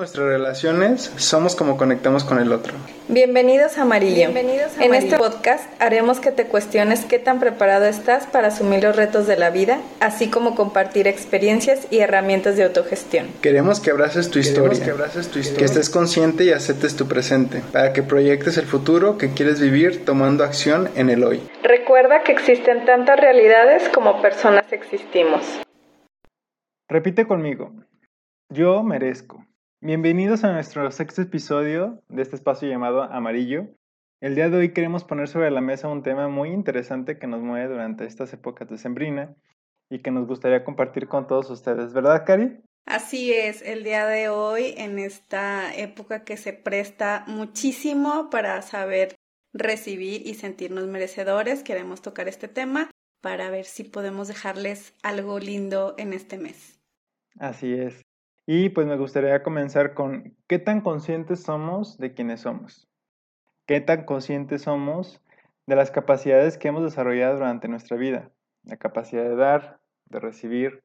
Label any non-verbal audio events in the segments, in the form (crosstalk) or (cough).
Nuestras relaciones, somos como conectamos con el otro. Bienvenidos a Amarillo. Bienvenidos a en este podcast haremos que te cuestiones qué tan preparado estás para asumir los retos de la vida, así como compartir experiencias y herramientas de autogestión. Queremos que abraces tu historia, que, abraces tu historia, que estés consciente y aceptes tu presente, para que proyectes el futuro que quieres vivir tomando acción en el hoy. Recuerda que existen tantas realidades como personas existimos. Repite conmigo. Yo merezco. Bienvenidos a nuestro sexto episodio de este espacio llamado Amarillo. El día de hoy queremos poner sobre la mesa un tema muy interesante que nos mueve durante estas épocas de Sembrina y que nos gustaría compartir con todos ustedes, ¿verdad, Cari? Así es, el día de hoy, en esta época que se presta muchísimo para saber recibir y sentirnos merecedores, queremos tocar este tema para ver si podemos dejarles algo lindo en este mes. Así es. Y pues me gustaría comenzar con qué tan conscientes somos de quiénes somos. ¿Qué tan conscientes somos de las capacidades que hemos desarrollado durante nuestra vida? La capacidad de dar, de recibir,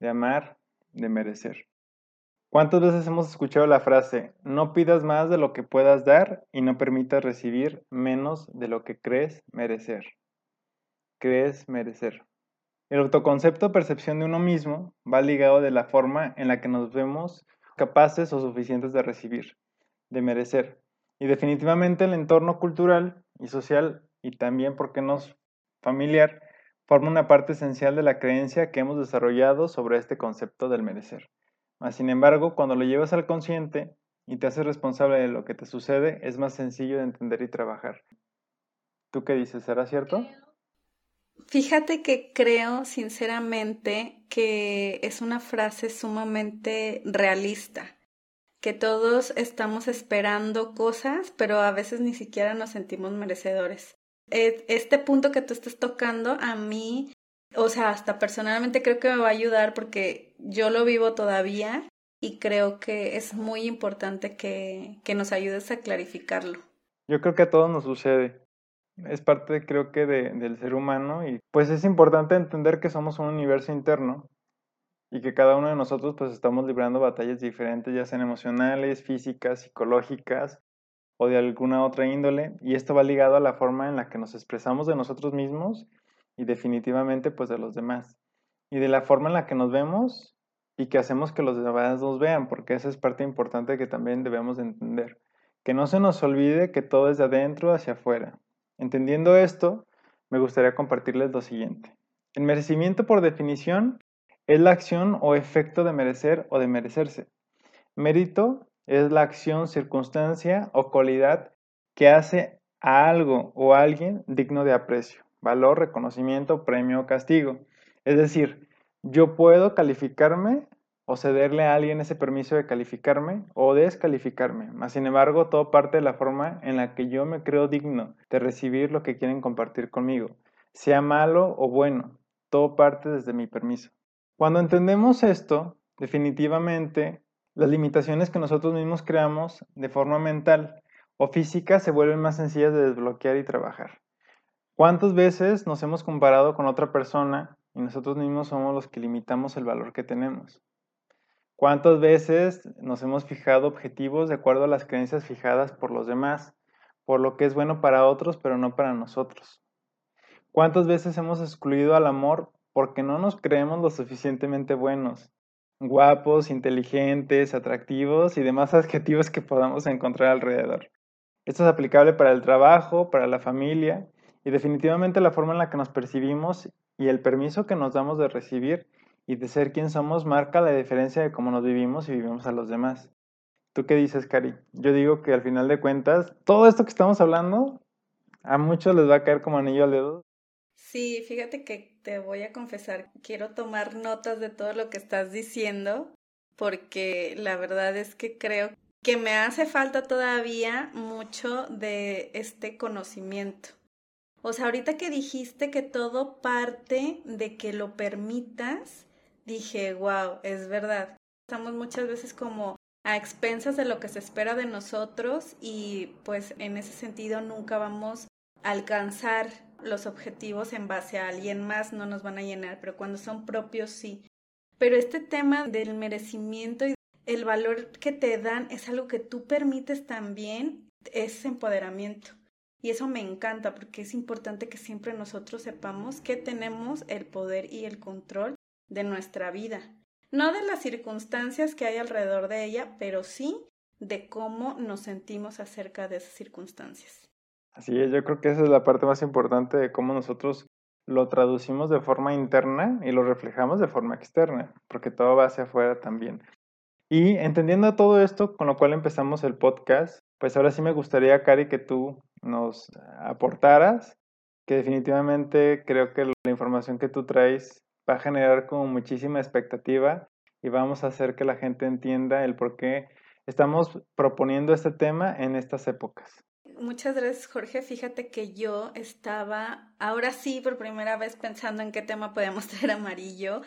de amar, de merecer. ¿Cuántas veces hemos escuchado la frase, no pidas más de lo que puedas dar y no permitas recibir menos de lo que crees merecer? Crees merecer. El autoconcepto percepción de uno mismo va ligado de la forma en la que nos vemos capaces o suficientes de recibir, de merecer. Y definitivamente el entorno cultural y social y también, ¿por qué no familiar, forma una parte esencial de la creencia que hemos desarrollado sobre este concepto del merecer. sin embargo, cuando lo llevas al consciente y te haces responsable de lo que te sucede, es más sencillo de entender y trabajar. ¿Tú qué dices? ¿Será cierto? Fíjate que creo sinceramente que es una frase sumamente realista, que todos estamos esperando cosas, pero a veces ni siquiera nos sentimos merecedores. E, este punto que tú estás tocando a mí, o sea, hasta personalmente creo que me va a ayudar porque yo lo vivo todavía y creo que es muy importante que, que nos ayudes a clarificarlo. Yo creo que a todos nos sucede es parte creo que de, del ser humano y pues es importante entender que somos un universo interno y que cada uno de nosotros pues estamos librando batallas diferentes, ya sean emocionales, físicas, psicológicas o de alguna otra índole y esto va ligado a la forma en la que nos expresamos de nosotros mismos y definitivamente pues de los demás y de la forma en la que nos vemos y que hacemos que los demás nos vean porque esa es parte importante que también debemos entender que no se nos olvide que todo es de adentro hacia afuera Entendiendo esto, me gustaría compartirles lo siguiente. El merecimiento, por definición, es la acción o efecto de merecer o de merecerse. Mérito es la acción, circunstancia o cualidad que hace a algo o a alguien digno de aprecio, valor, reconocimiento, premio o castigo. Es decir, yo puedo calificarme o cederle a alguien ese permiso de calificarme o descalificarme. Más sin embargo, todo parte de la forma en la que yo me creo digno de recibir lo que quieren compartir conmigo, sea malo o bueno, todo parte desde mi permiso. Cuando entendemos esto, definitivamente las limitaciones que nosotros mismos creamos de forma mental o física se vuelven más sencillas de desbloquear y trabajar. ¿Cuántas veces nos hemos comparado con otra persona y nosotros mismos somos los que limitamos el valor que tenemos? ¿Cuántas veces nos hemos fijado objetivos de acuerdo a las creencias fijadas por los demás, por lo que es bueno para otros, pero no para nosotros? ¿Cuántas veces hemos excluido al amor porque no nos creemos lo suficientemente buenos, guapos, inteligentes, atractivos y demás (laughs) adjetivos que podamos encontrar alrededor? Esto es aplicable para el trabajo, para la familia y definitivamente la forma en la que nos percibimos y el permiso que nos damos de recibir y de ser quien somos marca la diferencia de cómo nos vivimos y vivimos a los demás. ¿Tú qué dices, Cari? Yo digo que al final de cuentas, todo esto que estamos hablando, a muchos les va a caer como anillo al dedo. Sí, fíjate que te voy a confesar, quiero tomar notas de todo lo que estás diciendo, porque la verdad es que creo que me hace falta todavía mucho de este conocimiento. O sea, ahorita que dijiste que todo parte de que lo permitas, dije, wow, es verdad. Estamos muchas veces como a expensas de lo que se espera de nosotros y pues en ese sentido nunca vamos a alcanzar los objetivos en base a alguien más, no nos van a llenar, pero cuando son propios sí. Pero este tema del merecimiento el valor que te dan es algo que tú permites también, es empoderamiento. Y eso me encanta porque es importante que siempre nosotros sepamos que tenemos el poder y el control de nuestra vida. No de las circunstancias que hay alrededor de ella, pero sí de cómo nos sentimos acerca de esas circunstancias. Así es, yo creo que esa es la parte más importante de cómo nosotros lo traducimos de forma interna y lo reflejamos de forma externa, porque todo va hacia afuera también. Y entendiendo todo esto, con lo cual empezamos el podcast, pues ahora sí me gustaría, Cari, que tú nos aportaras, que definitivamente creo que la información que tú traes va a generar como muchísima expectativa y vamos a hacer que la gente entienda el por qué estamos proponiendo este tema en estas épocas. Muchas gracias, Jorge. Fíjate que yo estaba ahora sí por primera vez pensando en qué tema podemos (laughs) traer amarillo.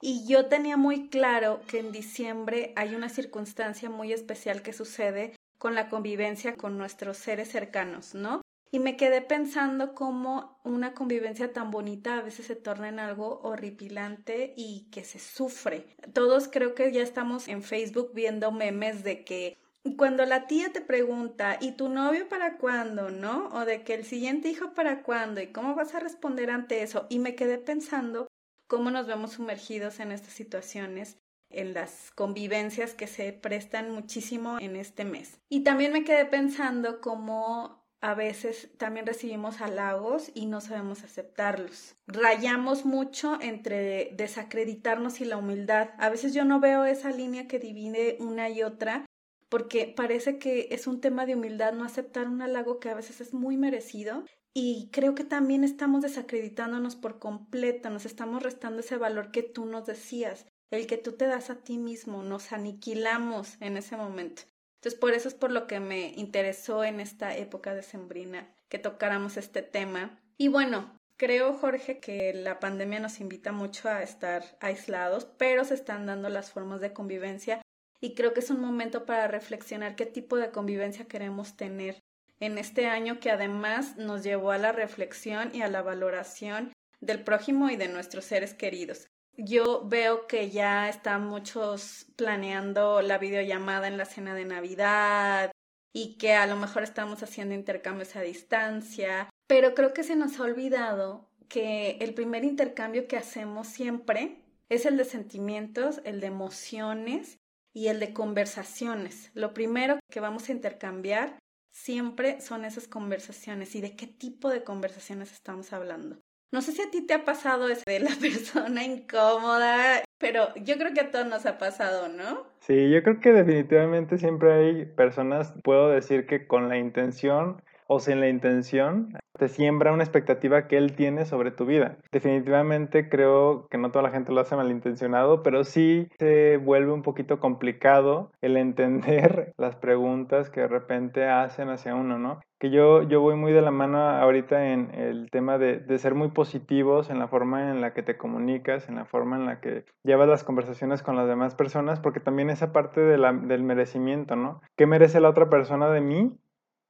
Y yo tenía muy claro que en diciembre hay una circunstancia muy especial que sucede con la convivencia con nuestros seres cercanos, ¿no? Y me quedé pensando cómo una convivencia tan bonita a veces se torna en algo horripilante y que se sufre. Todos creo que ya estamos en Facebook viendo memes de que cuando la tía te pregunta, ¿y tu novio para cuándo? ¿No? O de que el siguiente hijo para cuándo y cómo vas a responder ante eso. Y me quedé pensando cómo nos vemos sumergidos en estas situaciones en las convivencias que se prestan muchísimo en este mes. Y también me quedé pensando cómo a veces también recibimos halagos y no sabemos aceptarlos. Rayamos mucho entre desacreditarnos y la humildad. A veces yo no veo esa línea que divide una y otra porque parece que es un tema de humildad no aceptar un halago que a veces es muy merecido y creo que también estamos desacreditándonos por completo, nos estamos restando ese valor que tú nos decías el que tú te das a ti mismo, nos aniquilamos en ese momento. Entonces, por eso es por lo que me interesó en esta época de Sembrina que tocáramos este tema. Y bueno, creo, Jorge, que la pandemia nos invita mucho a estar aislados, pero se están dando las formas de convivencia y creo que es un momento para reflexionar qué tipo de convivencia queremos tener en este año que además nos llevó a la reflexión y a la valoración del prójimo y de nuestros seres queridos. Yo veo que ya están muchos planeando la videollamada en la cena de Navidad y que a lo mejor estamos haciendo intercambios a distancia, pero creo que se nos ha olvidado que el primer intercambio que hacemos siempre es el de sentimientos, el de emociones y el de conversaciones. Lo primero que vamos a intercambiar siempre son esas conversaciones y de qué tipo de conversaciones estamos hablando. No sé si a ti te ha pasado eso de la (laughs) persona incómoda, pero yo creo que a todos nos ha pasado, ¿no? Sí, yo creo que definitivamente siempre hay personas, puedo decir que con la intención o sin la intención, te siembra una expectativa que él tiene sobre tu vida. Definitivamente creo que no toda la gente lo hace malintencionado, pero sí se vuelve un poquito complicado el entender (laughs) las preguntas que de repente hacen hacia uno, ¿no? Que yo, yo voy muy de la mano ahorita en el tema de, de ser muy positivos en la forma en la que te comunicas, en la forma en la que llevas las conversaciones con las demás personas, porque también esa parte de del merecimiento, ¿no? ¿Qué merece la otra persona de mí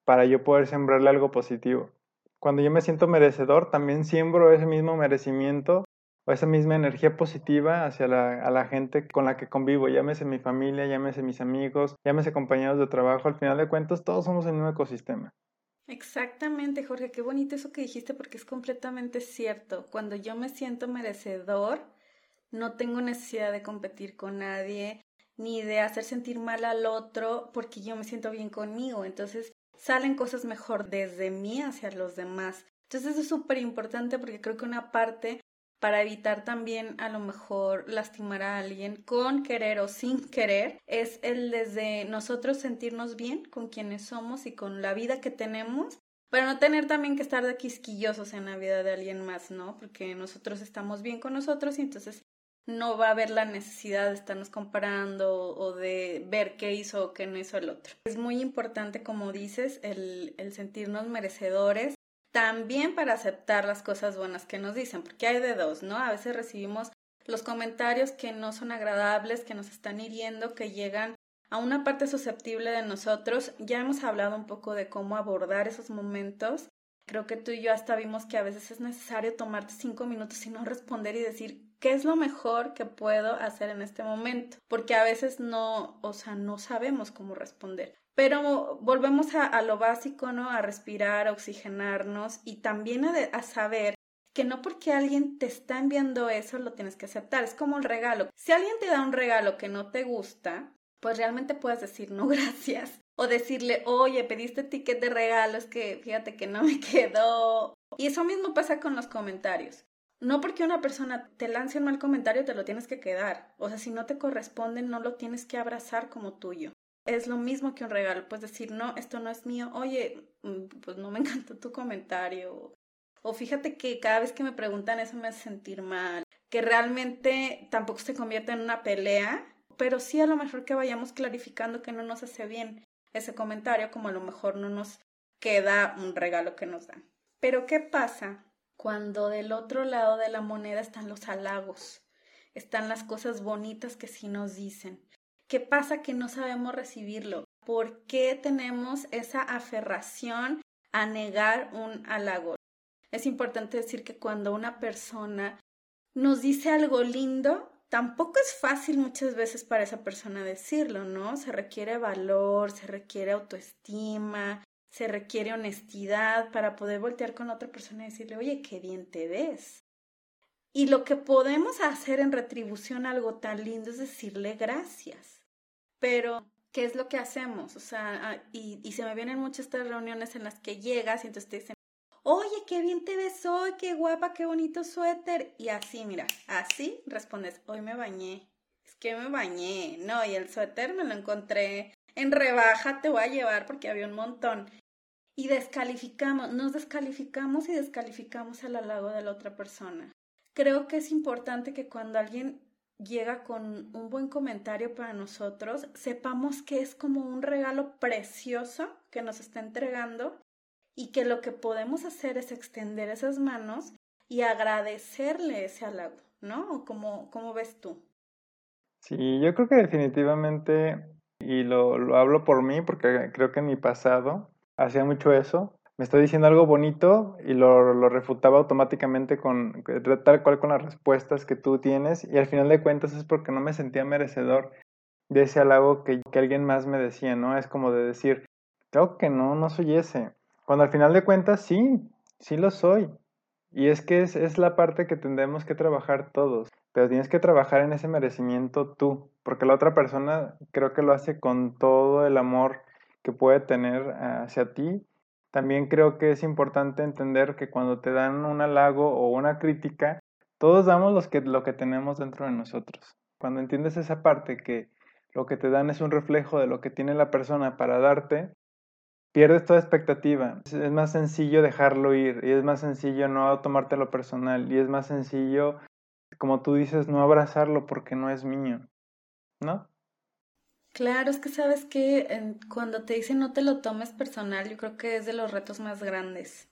para yo poder sembrarle algo positivo. Cuando yo me siento merecedor, también siembro ese mismo merecimiento o esa misma energía positiva hacia la, a la gente con la que convivo, llámese mi familia, llámese mis amigos, llámese compañeros de trabajo, al final de cuentas todos somos el mismo ecosistema. Exactamente, Jorge, qué bonito eso que dijiste porque es completamente cierto. Cuando yo me siento merecedor, no tengo necesidad de competir con nadie, ni de hacer sentir mal al otro porque yo me siento bien conmigo. Entonces, salen cosas mejor desde mí hacia los demás. Entonces eso es súper importante porque creo que una parte para evitar también a lo mejor lastimar a alguien con querer o sin querer es el desde nosotros sentirnos bien con quienes somos y con la vida que tenemos pero no tener también que estar de quisquillosos en la vida de alguien más, ¿no? Porque nosotros estamos bien con nosotros y entonces no va a haber la necesidad de estarnos comparando o de ver qué hizo o qué no hizo el otro. Es muy importante, como dices, el, sentirnos merecedores, también para aceptar las cosas buenas que nos dicen, porque hay de dos, ¿no? A veces recibimos los comentarios que no son agradables, que nos están hiriendo, que llegan a una parte susceptible de nosotros. Ya hemos hablado un poco de cómo abordar esos momentos. Creo que tú y yo hasta vimos que a veces es necesario tomarte cinco minutos y no responder y decir ¿qué es lo mejor que puedo hacer en este momento? Porque a veces no, o sea, no sabemos cómo responder. Pero volvemos a, lo básico, ¿no? A respirar, a oxigenarnos y también a, a saber que no porque alguien te está enviando eso lo tienes que aceptar. Es como un regalo. Si alguien te da un regalo que no te gusta, pues realmente puedes decir no (laughs) gracias. O decirle, oye, pediste ticket de regalos que fíjate que no me (laughs) quedó. Y eso mismo pasa con los comentarios. No porque una persona te lance un mal comentario te lo tienes que quedar. O sea, si no te corresponde, no lo tienes que abrazar como tuyo. Es lo mismo que un regalo. Puedes decir, no, esto no es mío. Oye, mm, pues no me (laughs) encantó tu comentario. O fíjate que cada vez que me preguntan eso me hace sentir mal. Que realmente tampoco se convierte en una pelea, pero sí a lo mejor que vayamos clarificando que no nos hace bien ese comentario, como a lo mejor no nos queda un regalo que nos dan. Pero ¿qué pasa cuando del otro lado de la moneda están los halagos, están las cosas bonitas que sí nos dicen. ¿Qué pasa que no sabemos recibirlo? ¿Por qué tenemos esa aferración a negar un halago? Es importante decir que cuando una persona nos dice algo lindo, tampoco es fácil muchas veces para esa persona decirlo, ¿no? Se requiere valor, se requiere autoestima, se requiere honestidad para poder voltear con otra persona y decirle, oye, qué bien te ves. Y lo que podemos hacer en retribución algo tan lindo es decirle gracias. Pero, ¿qué es lo que hacemos? O sea, ah, y, y se me vienen muchas estas reuniones en las que llegas y entonces te dicen, oye, qué bien te ves hoy, qué guapa, qué bonito suéter. Y así, mira, así respondes, hoy me bañé. Es que me bañé. No, y el suéter me lo encontré en rebaja, te voy a llevar porque había un montón y descalificamos, nos descalificamos y descalificamos el halago de la otra persona. Creo que es importante que cuando alguien llega con un buen comentario para nosotros, sepamos que es como un regalo precioso que nos está entregando y que lo que podemos hacer es extender esas manos y agradecerle ese halago, ¿no? ¿Cómo, cómo ves tú? Sí, yo creo que definitivamente, y lo, lo hablo por mí porque creo que en mi pasado hacía mucho eso. Me está diciendo algo bonito y lo, lo refutaba automáticamente con tal cual con las respuestas que tú tienes y al final de cuentas es porque no me sentía merecedor de ese halago que, que alguien más me decía, ¿no? Es como de decir, creo que no, no soy ese. Cuando al final de cuentas sí, sí lo soy. Y es que es, es la parte que tendremos que trabajar todos, pero tienes que trabajar en ese merecimiento tú, porque la otra persona creo que lo hace con todo el amor que puede tener hacia ti. También creo que es importante entender que cuando te dan un halago o una crítica, todos damos los que, lo que tenemos dentro de nosotros. Cuando entiendes esa parte que lo que te dan es un reflejo de lo que tiene la persona para darte, pierdes toda expectativa. Es más sencillo dejarlo ir y es más sencillo no tomártelo personal y es más sencillo, como tú dices, no abrazarlo porque no es mío, ¿no? Claro, es que sabes que cuando te dicen no te lo tomes personal, yo creo que es de los retos más grandes.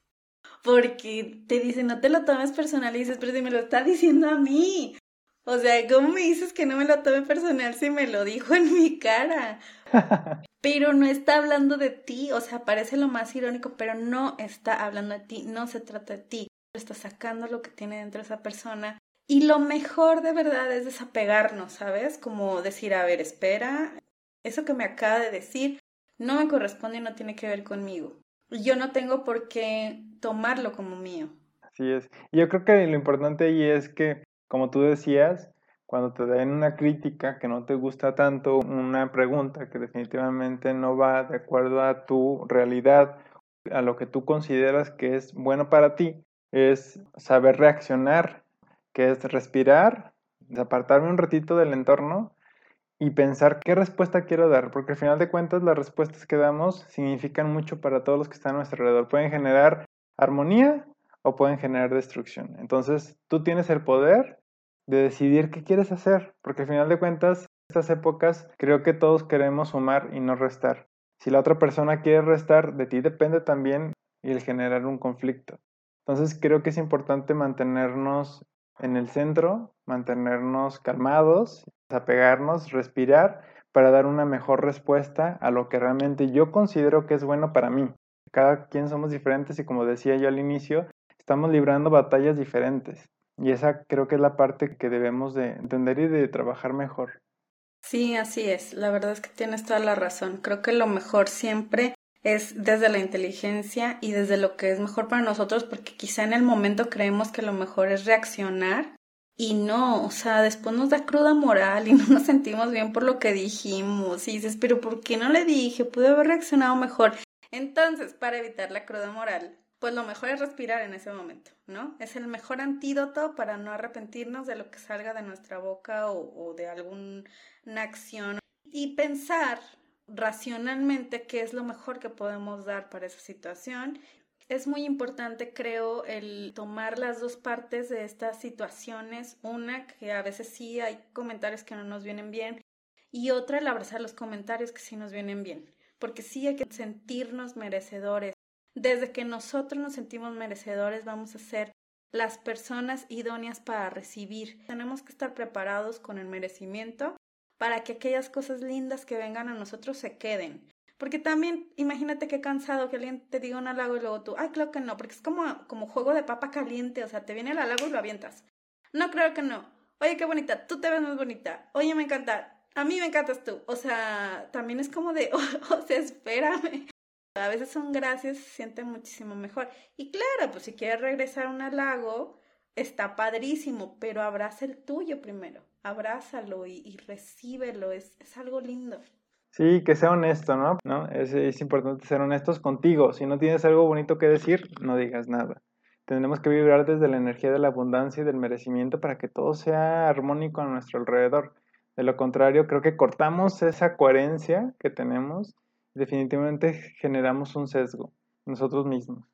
Porque te dicen no te lo tomes personal y dices, pero si me lo está diciendo a mí. O sea, ¿cómo me dices que no me lo tome personal si me lo dijo en mi cara? (laughs) pero no está hablando de ti, o sea, parece lo más irónico, pero no está hablando de ti, no se trata de ti. Está sacando lo que tiene dentro de esa persona. Y lo mejor de verdad es desapegarnos, ¿sabes? Como decir, a ver, espera, eso que me acaba de decir no me corresponde y no tiene que ver conmigo. Yo no tengo por qué tomarlo como mío. Así es. Yo creo que lo importante ahí es que, como tú decías, cuando te den una crítica que no te gusta tanto, una pregunta que definitivamente no va de acuerdo a tu realidad, a lo que tú consideras que es bueno para ti, es saber reaccionar, que es respirar, apartarme un ratito del entorno y pensar qué respuesta quiero dar, porque al final de cuentas las respuestas que damos significan mucho para todos los que están a nuestro alrededor. Pueden generar armonía o pueden generar destrucción. Entonces tú tienes el poder de decidir qué quieres hacer, porque al final de cuentas, en estas épocas creo que todos queremos sumar y no restar. Si la otra persona quiere restar, de ti depende también el generar un conflicto. Entonces creo que es importante mantenernos en el centro, mantenernos calmados apegarnos, respirar para dar una mejor respuesta a lo que realmente yo considero que es bueno para mí. Cada quien somos diferentes y como decía yo al inicio, estamos librando batallas diferentes. Y esa creo que es la parte que debemos de entender y de trabajar mejor. Sí, así es. La verdad es que tienes toda la razón. Creo que lo mejor siempre es desde la inteligencia y desde lo que es mejor para nosotros, porque quizá en el momento creemos que lo mejor es reaccionar y no, o sea, después nos da cruda moral y (laughs) no nos sentimos bien por lo que dijimos. Y dices, pero ¿por qué no le dije? Pude haber reaccionado mejor. Entonces, para evitar la cruda moral, pues lo mejor es respirar en ese momento, ¿no? Es el mejor antídoto para no arrepentirnos de lo que salga de nuestra boca o, o de alguna acción. Y pensar racionalmente qué es lo mejor que podemos dar para esa situación. Es muy importante, creo, el tomar las dos partes de estas situaciones. Una, que a veces sí hay comentarios que no nos vienen bien, y otra, el abrazar los comentarios que sí nos vienen bien. Porque sí hay que sentirnos merecedores desde que nosotros nos sentimos merecedores, vamos a ser las personas idóneas para recibir. Tenemos que estar preparados con el merecimiento para que aquellas cosas lindas que vengan a nosotros se queden. Porque también, imagínate qué cansado que alguien te diga un halago y luego tú, ay, creo que no, porque es como, como juego de papa caliente, o sea, te viene el halago y lo avientas. No creo que no. Oye, qué bonita, tú te ves más bonita. Oye, me encanta, a mí me encantas tú. O sea, también es como de, (laughs) o sea, espérame. A veces un gracias se siente muchísimo mejor. Y claro, pues si quieres regresar a un halago, está padrísimo, pero abraza el tuyo primero. Abrázalo y, y recíbelo, es, es, algo lindo. Sí, que sea honesto, ¿no? ¿No? Es, es importante ser honestos contigo. Si no tienes algo bonito que decir, no digas nada. Tenemos que vibrar desde la energía de la abundancia y del merecimiento para que todo sea armónico a nuestro alrededor. De lo contrario, creo que cortamos esa coherencia que tenemos definitivamente generamos un sesgo nosotros mismos.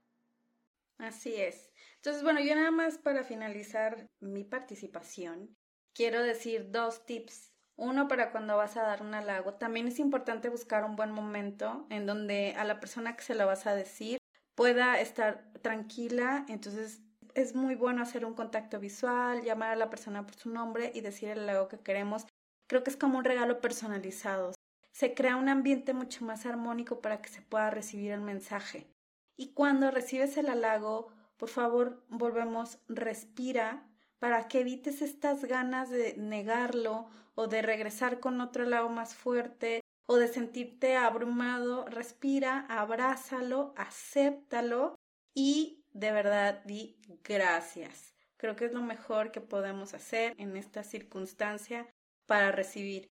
Así es. Entonces, bueno, yo nada más para finalizar mi participación, quiero decir dos tips. Uno para cuando vas a dar un halago. También es importante buscar un buen momento en donde a la persona que se lo vas a decir pueda estar tranquila. Entonces, es muy bueno hacer un contacto visual, llamar a la persona por su nombre y decir el halago que queremos. Creo que es como un regalo personalizado se crea un ambiente mucho más armónico para que se pueda recibir el mensaje. Y cuando recibes el halago, por favor, volvemos, respira para que evites estas ganas de negarlo o de regresar con otro halago más fuerte o de sentirte abrumado. Respira, abrázalo, acéptalo y de verdad di gracias. Creo que es lo mejor que podemos hacer en esta circunstancia para recibir.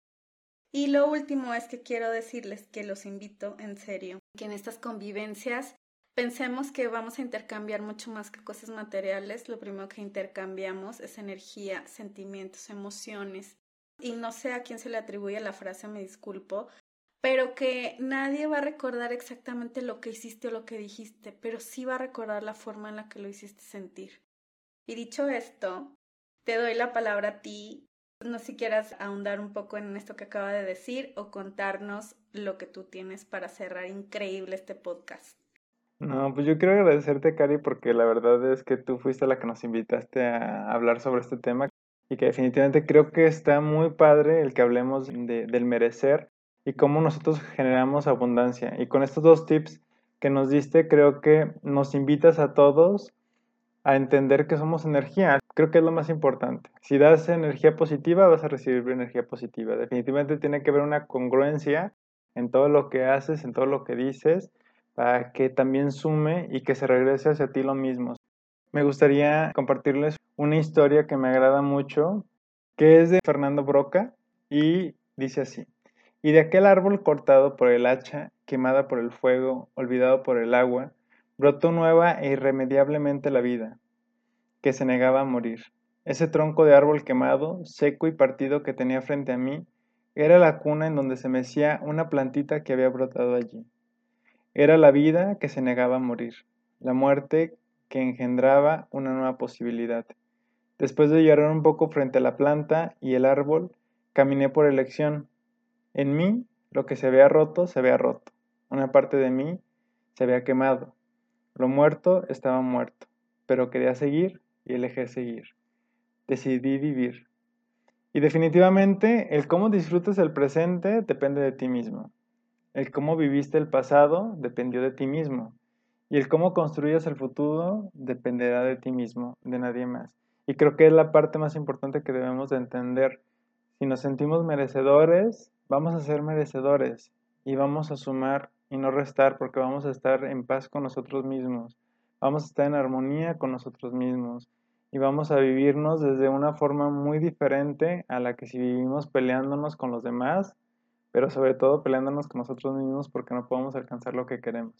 Y lo último es que quiero decirles que los invito en serio, que en estas convivencias pensemos que vamos a intercambiar mucho más que cosas materiales. Lo primero que intercambiamos es energía, sentimientos, emociones. Y no sé a quién se le atribuye la frase, me disculpo, pero que nadie va a recordar exactamente lo que hiciste o lo que dijiste, pero sí va a recordar la forma en la que lo hiciste sentir. Y dicho esto, te doy la palabra a ti no sé si quieras ahondar un poco en esto que acaba de decir o contarnos lo que tú tienes para cerrar increíble este podcast. No, pues yo quiero agradecerte, Cari, porque la verdad es que tú fuiste la que nos invitaste a hablar sobre este tema y que definitivamente creo que está muy padre el que hablemos de, del merecer y cómo nosotros generamos abundancia. Y con estos dos tips que nos diste, creo que nos invitas a todos a entender que somos energía. Creo que es lo más importante. Si das energía positiva, vas a recibir energía positiva. Definitivamente tiene que haber una congruencia en todo lo que haces, en todo lo que dices, para que también sume y que se regrese hacia ti lo mismo. Me gustaría compartirles una historia que me agrada mucho, que es de Fernando Broca y dice así. Y de aquel árbol cortado por el hacha, quemada por el fuego, olvidado por el agua, brotó nueva e irremediablemente la vida, que se negaba a morir. Ese tronco de árbol quemado, seco y partido que tenía frente a mí, era la cuna en donde se mecía una plantita que había brotado allí. Era la vida que se negaba a morir, la muerte que engendraba una nueva posibilidad. Después de llorar un poco frente a la planta y el árbol, caminé por elección. En mí, lo que se había roto, se había roto. Una parte de mí se había quemado. Lo muerto estaba muerto, pero quería seguir y elegí seguir. Decidí vivir. Y definitivamente el cómo disfrutas el presente depende de ti mismo. El cómo viviste el pasado dependió de ti mismo. Y el cómo construyas el futuro dependerá de ti mismo, de nadie más. Y creo que es la parte más importante que debemos de entender. Si nos sentimos merecedores, vamos a ser merecedores y vamos a sumar y no restar porque vamos a estar en paz con nosotros mismos, vamos a estar en armonía con nosotros mismos y vamos a vivirnos desde una forma muy diferente a la que si vivimos peleándonos con los demás, pero sobre todo peleándonos con nosotros mismos porque no podemos alcanzar lo que queremos.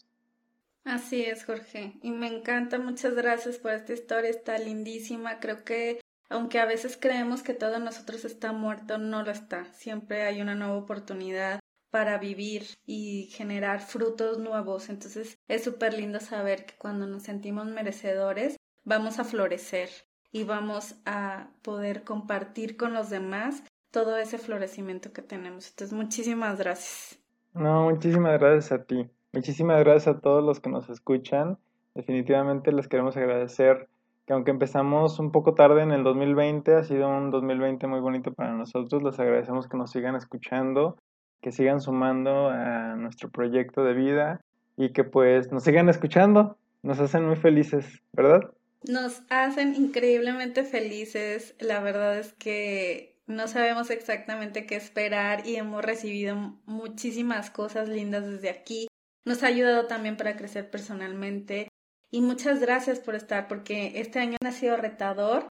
Así es, Jorge. Y me encanta, muchas gracias por esta historia, está lindísima. Creo que aunque a veces creemos que todo nosotros está muerto, no lo está. Siempre hay una nueva oportunidad para vivir y generar frutos nuevos. Entonces es súper lindo saber que cuando nos sentimos merecedores vamos a florecer y vamos a poder compartir con los demás todo ese florecimiento que tenemos. Entonces muchísimas gracias. No, muchísimas gracias a ti. Muchísimas gracias a todos los que nos escuchan. Definitivamente les queremos agradecer que aunque empezamos un poco tarde en el 2020, ha sido un 2020 muy bonito para nosotros. Les agradecemos que nos sigan escuchando, que sigan sumando a nuestro proyecto de vida y que pues nos sigan escuchando. Nos hacen muy felices, ¿verdad? Nos hacen increíblemente felices. La verdad es que no sabemos exactamente qué esperar y hemos recibido muchísimas cosas lindas desde aquí. Nos ha ayudado también para crecer personalmente. Y muchas gracias por estar, porque este año ha sido retador,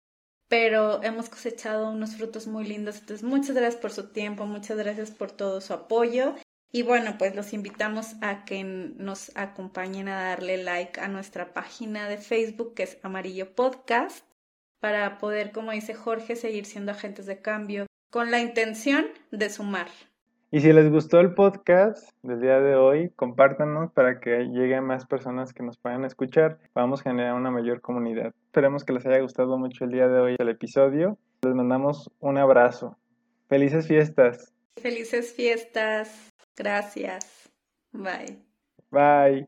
pero hemos cosechado unos frutos muy lindos. Entonces, muchas gracias por su tiempo, muchas gracias por todo su apoyo. Y bueno, pues los invitamos a que nos acompañen a darle like a nuestra página de Facebook, que es Amarillo Podcast, para poder, como dice Jorge, seguir siendo agentes de cambio con la intención de sumar. Y si les gustó el podcast del día de hoy, compártanos para que lleguen más personas que nos puedan escuchar. Vamos a generar una mayor comunidad. Esperemos que les haya gustado mucho el día de hoy el episodio. Les mandamos un abrazo. Felices fiestas. Felices fiestas. Gracias. Bye. Bye.